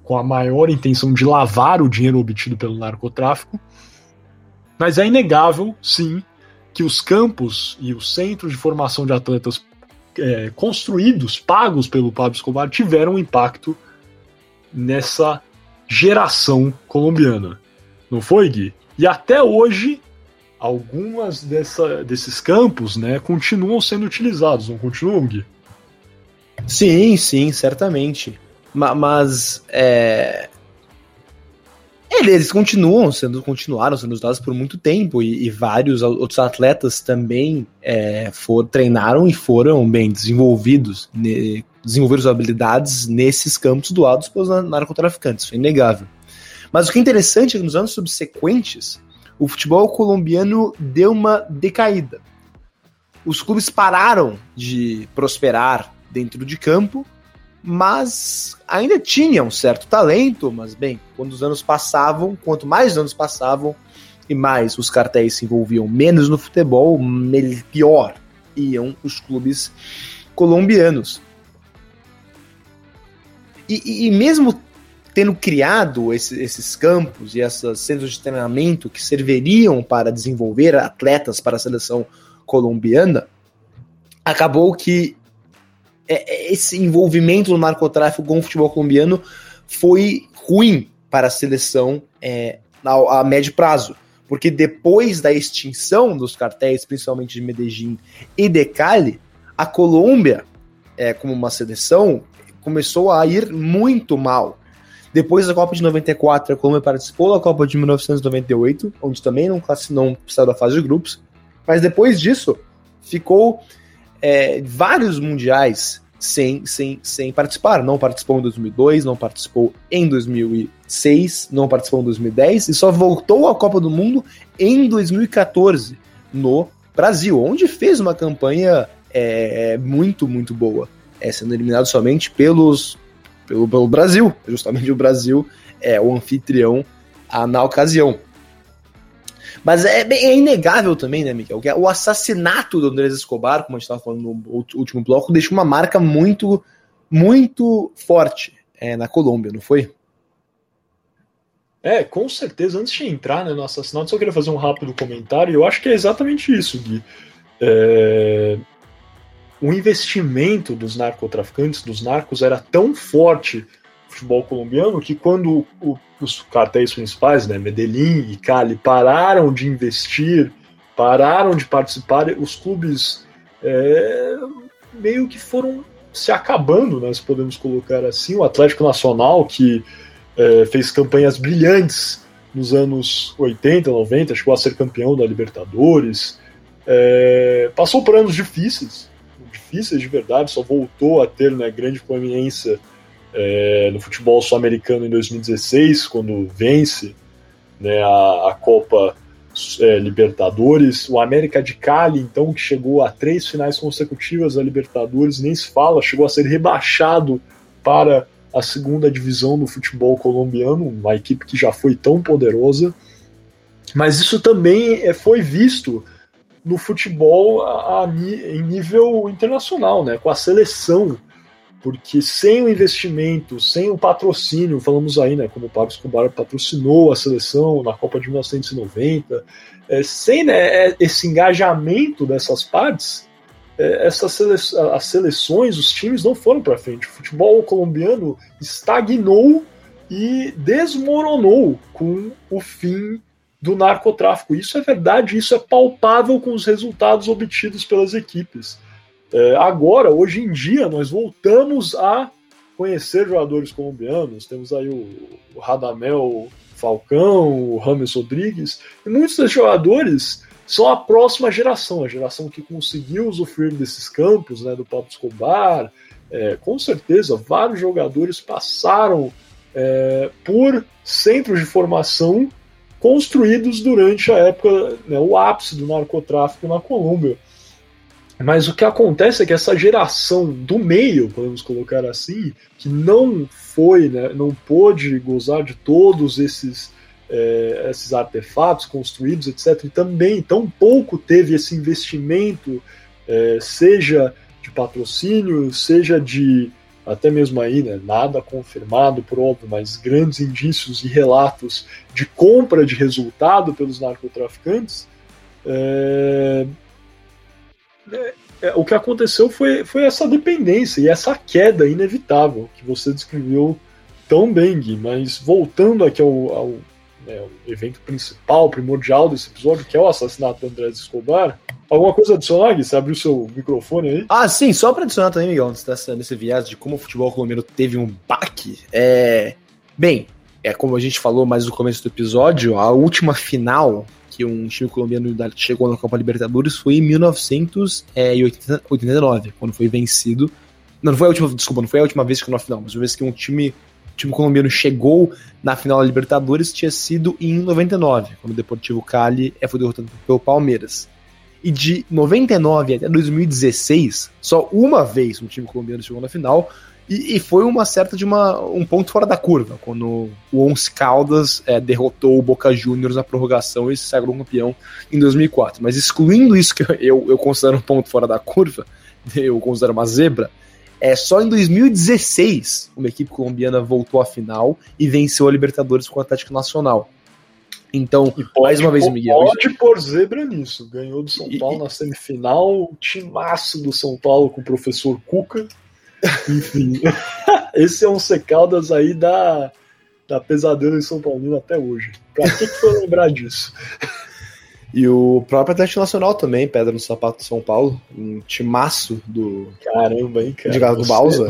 com a maior intenção de lavar o dinheiro obtido pelo narcotráfico. Mas é inegável, sim, que os campos e os centros de formação de atletas é, construídos, pagos pelo Pablo Escobar, tiveram um impacto nessa geração colombiana. Não foi, Gui? E até hoje, algumas dessa, desses campos né, continuam sendo utilizados, não continuam, Gui? Sim, sim, certamente. Mas é... eles continuam sendo, continuaram sendo usados por muito tempo e, e vários outros atletas também é, for, treinaram e foram bem desenvolvidos, ne, desenvolveram habilidades nesses campos doados pelos narcotraficantes, é inegável. Mas o que é interessante é que nos anos subsequentes, o futebol colombiano deu uma decaída. Os clubes pararam de prosperar dentro de campo, mas ainda tinha um certo talento, mas bem, quando os anos passavam, quanto mais anos passavam e mais os cartéis se envolviam menos no futebol, pior iam os clubes colombianos. E, e, e mesmo tendo criado esse, esses campos e esses centros de treinamento que serviriam para desenvolver atletas para a seleção colombiana, acabou que é, é, esse envolvimento no narcotráfico com o futebol colombiano foi ruim para a seleção é, a, a, médio prazo. Porque depois da extinção dos cartéis, principalmente de Medellín e de Cali, a Colômbia, é, como uma seleção, começou a ir muito mal. Depois da Copa de 94, a Colômbia participou da Copa de 1998, onde também não, não precisava da fase de grupos. Mas depois disso, ficou é, vários mundiais sem, sem, sem participar. Não participou em 2002, não participou em 2006, não participou em 2010 e só voltou à Copa do Mundo em 2014 no Brasil, onde fez uma campanha é, muito, muito boa, é, sendo eliminado somente pelos, pelo, pelo Brasil. Justamente o Brasil é o anfitrião na ocasião. Mas é, é inegável também, né, Miguel? Que o assassinato do Andrés Escobar, como a gente estava falando no último bloco, deixa uma marca muito, muito forte é, na Colômbia, não foi? É, com certeza. Antes de entrar né, no assassinato, só queria fazer um rápido comentário. Eu acho que é exatamente isso, Gui. É... O investimento dos narcotraficantes, dos narcos, era tão forte, futebol colombiano que quando o, os cartéis principais, né, Medellín e Cali, pararam de investir, pararam de participar, os clubes é, meio que foram se acabando, né, se podemos colocar assim. O Atlético Nacional, que é, fez campanhas brilhantes nos anos 80, 90, chegou a ser campeão da Libertadores, é, passou por anos difíceis, difíceis de verdade, só voltou a ter né, grande proeminência é, no futebol sul-americano em 2016, quando vence né, a, a Copa é, Libertadores. O América de Cali, então, que chegou a três finais consecutivas da Libertadores, nem se fala, chegou a ser rebaixado para a segunda divisão do futebol colombiano, uma equipe que já foi tão poderosa. Mas isso também é, foi visto no futebol a, a, em nível internacional, né, com a seleção porque sem o investimento, sem o patrocínio, falamos aí, né, como o Pablo Escobar patrocinou a seleção na Copa de 1990, é, sem né, é, esse engajamento dessas partes, é, essas sele as seleções, os times não foram para frente. O futebol colombiano estagnou e desmoronou com o fim do narcotráfico. Isso é verdade, isso é palpável com os resultados obtidos pelas equipes. É, agora, hoje em dia, nós voltamos a conhecer jogadores colombianos. Temos aí o, o Radamel Falcão, o Rames Rodrigues, e muitos desses jogadores são a próxima geração, a geração que conseguiu usufruir desses campos, né, do Pablo Escobar. É, com certeza, vários jogadores passaram é, por centros de formação construídos durante a época, né, o ápice do narcotráfico na Colômbia. Mas o que acontece é que essa geração do meio, podemos colocar assim, que não foi, né, não pôde gozar de todos esses, é, esses artefatos construídos, etc., e também tão pouco teve esse investimento, é, seja de patrocínio, seja de até mesmo aí, né, nada confirmado óbvio, mas grandes indícios e relatos de compra de resultado pelos narcotraficantes, é, é, é, o que aconteceu foi, foi essa dependência e essa queda inevitável que você descreveu tão bem, Gui. Mas voltando aqui ao, ao, né, ao, evento principal, primordial desse episódio, que é o assassinato do André Escobar, alguma coisa adicionar, Gui? Você abriu o seu microfone aí? Ah, sim, só para adicionar também, Miguel, antes dessa, desse viés de como o futebol colombiano teve um baque. É... Bem, é como a gente falou mais no começo do episódio, a última final que um time colombiano chegou na Copa Libertadores foi em 1989, quando foi vencido. Não, não foi a última, desculpa, não foi a última vez que na final, mas a vez que um time, time colombiano chegou na final da Libertadores tinha sido em 99, quando o Deportivo Cali foi derrotado pelo Palmeiras. E de 99 até 2016, só uma vez um time colombiano chegou na final, e, e, foi uma certa de uma, um ponto fora da curva, quando o Once Caldas é, derrotou o Boca Juniors na prorrogação e se sagrou campeão em 2004. Mas excluindo isso que eu, eu considero um ponto fora da curva, [LAUGHS] eu considero uma zebra, é só em 2016 uma equipe colombiana voltou à final e venceu a Libertadores com o Atlético Nacional. Então, pode, mais uma vez, Miguel. Pode pôr zebra nisso. Ganhou do São Paulo e, na semifinal, timaço do São Paulo com o professor Cuca. Enfim, [LAUGHS] esse é um Secaldas aí da, da pesadelo em São Paulino até hoje. Pra que, que foi lembrar disso? E o próprio Atlético Nacional também, Pedra no Sapato de São Paulo, um timaço do. Caramba, hein, cara. De do Balsa.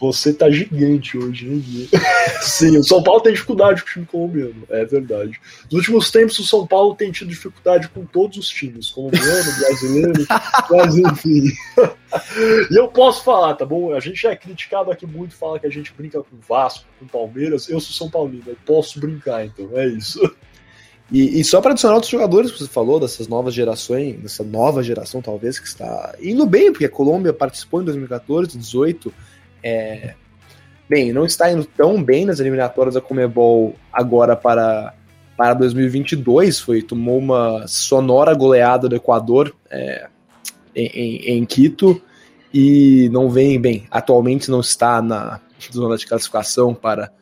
Você tá gigante hoje, hein, [LAUGHS] Sim, o São Paulo tem dificuldade com o time colombiano, é verdade. Nos últimos tempos, o São Paulo tem tido dificuldade com todos os times, colombiano, [LAUGHS] brasileiro, mas enfim. [LAUGHS] e eu posso falar, tá bom? A gente já é criticado aqui muito, fala que a gente brinca com Vasco, com Palmeiras. Eu sou São Paulino, eu posso brincar, então, é isso. E, e, só para adicionar outros jogadores que você falou, dessas novas gerações, dessa nova geração talvez, que está indo bem, porque a Colômbia participou em 2014, 18, é, bem, não está indo tão bem nas eliminatórias da Comebol agora para, para 2022. Foi, tomou uma sonora goleada do Equador é, em, em, em, Quito e não vem bem. Atualmente não está na zona de classificação para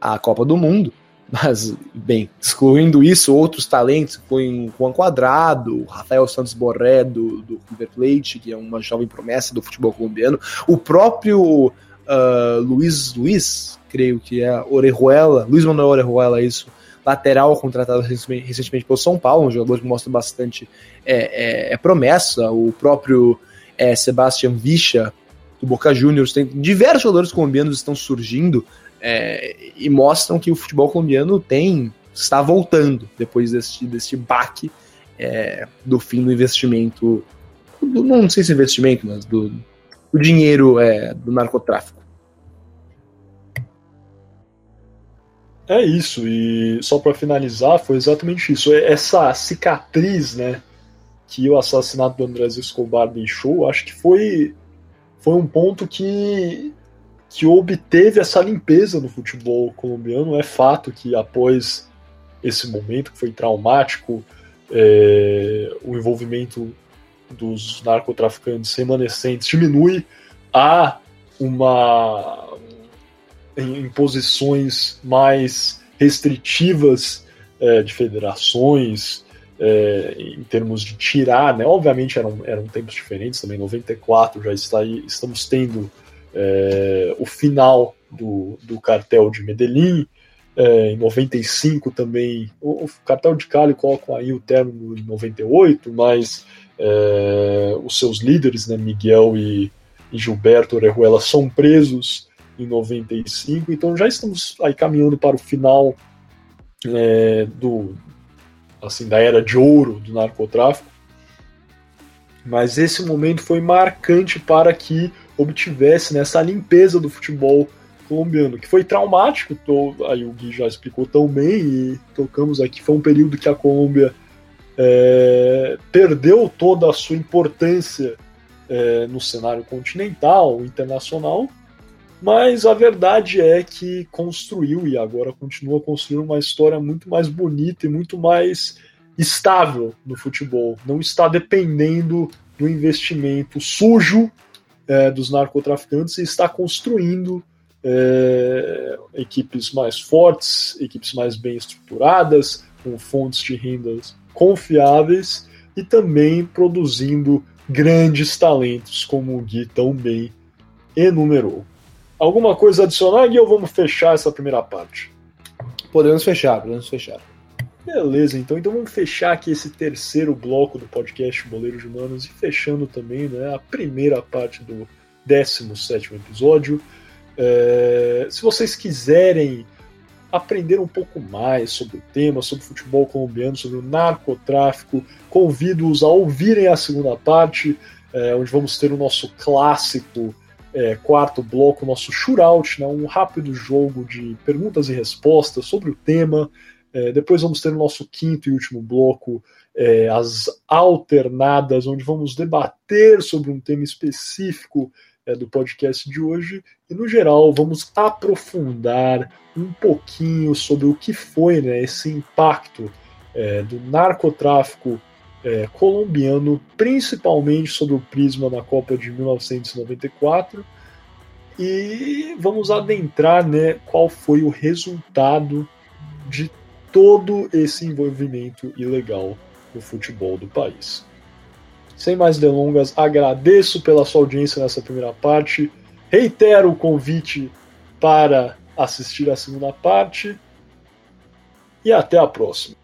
a Copa do Mundo. Mas, bem, excluindo isso, outros talentos, incluem Juan Quadrado, Rafael Santos Borré, do, do River Plate, que é uma jovem promessa do futebol colombiano, o próprio uh, Luiz Luiz, creio que é Orejuela, Luiz Manuel Orejuela, isso, lateral contratado recentemente pelo São Paulo, um jogador que mostra bastante é, é, é promessa, o próprio é, Sebastian Vicha, do Boca Juniors, tem diversos jogadores colombianos estão surgindo é, e mostram que o futebol colombiano tem está voltando depois deste, deste baque é, do fim do investimento, do, não sei se investimento, mas do, do dinheiro é, do narcotráfico. É isso, e só para finalizar, foi exatamente isso. É essa cicatriz, né, que o assassinato do Andrés Escobar deixou, acho que foi, foi um ponto que, que obteve essa limpeza no futebol colombiano. É fato que após esse momento, que foi traumático, é, o envolvimento dos narcotraficantes remanescentes diminui, há uma em, posições mais restritivas é, de federações, é, em termos de tirar, né? Obviamente eram, eram tempos diferentes também. 94 já está aí, estamos tendo é, o final do, do cartel de Medellín. É, em 95 também, o, o cartel de Cali colocam aí o término em 98, mas é, os seus líderes, né, Miguel e, e Gilberto Orejuela, são presos em 95, então já estamos aí caminhando para o final é, do assim da era de ouro do narcotráfico. Mas esse momento foi marcante para que obtivesse nessa né, limpeza do futebol colombiano, que foi traumático, tô, aí o Gui já explicou tão bem e tocamos aqui, foi um período que a Colômbia é, perdeu toda a sua importância é, no cenário continental, internacional, mas a verdade é que construiu e agora continua construindo uma história muito mais bonita e muito mais estável no futebol. Não está dependendo do investimento sujo é, dos narcotraficantes e está construindo é, equipes mais fortes, equipes mais bem estruturadas, com fontes de rendas confiáveis e também produzindo grandes talentos, como o Gui tão bem enumerou. Alguma coisa adicionar, Gui, ou vamos fechar essa primeira parte? Podemos fechar, podemos fechar. Beleza, então, então vamos fechar aqui esse terceiro bloco do podcast Boleiro de Humanos e fechando também né, a primeira parte do 17 episódio. É, se vocês quiserem aprender um pouco mais sobre o tema, sobre o futebol colombiano, sobre o narcotráfico, convido-os a ouvirem a segunda parte, é, onde vamos ter o nosso clássico é, quarto bloco, nosso shootout, né, um rápido jogo de perguntas e respostas sobre o tema. É, depois vamos ter o nosso quinto e último bloco, é, as alternadas, onde vamos debater sobre um tema específico é, do podcast de hoje. E no geral, vamos aprofundar um pouquinho sobre o que foi né, esse impacto é, do narcotráfico é, colombiano, principalmente sobre o prisma na Copa de 1994. E vamos adentrar né, qual foi o resultado de todo esse envolvimento ilegal no futebol do país. Sem mais delongas, agradeço pela sua audiência nessa primeira parte. Reitero o convite para assistir a segunda parte. E até a próxima.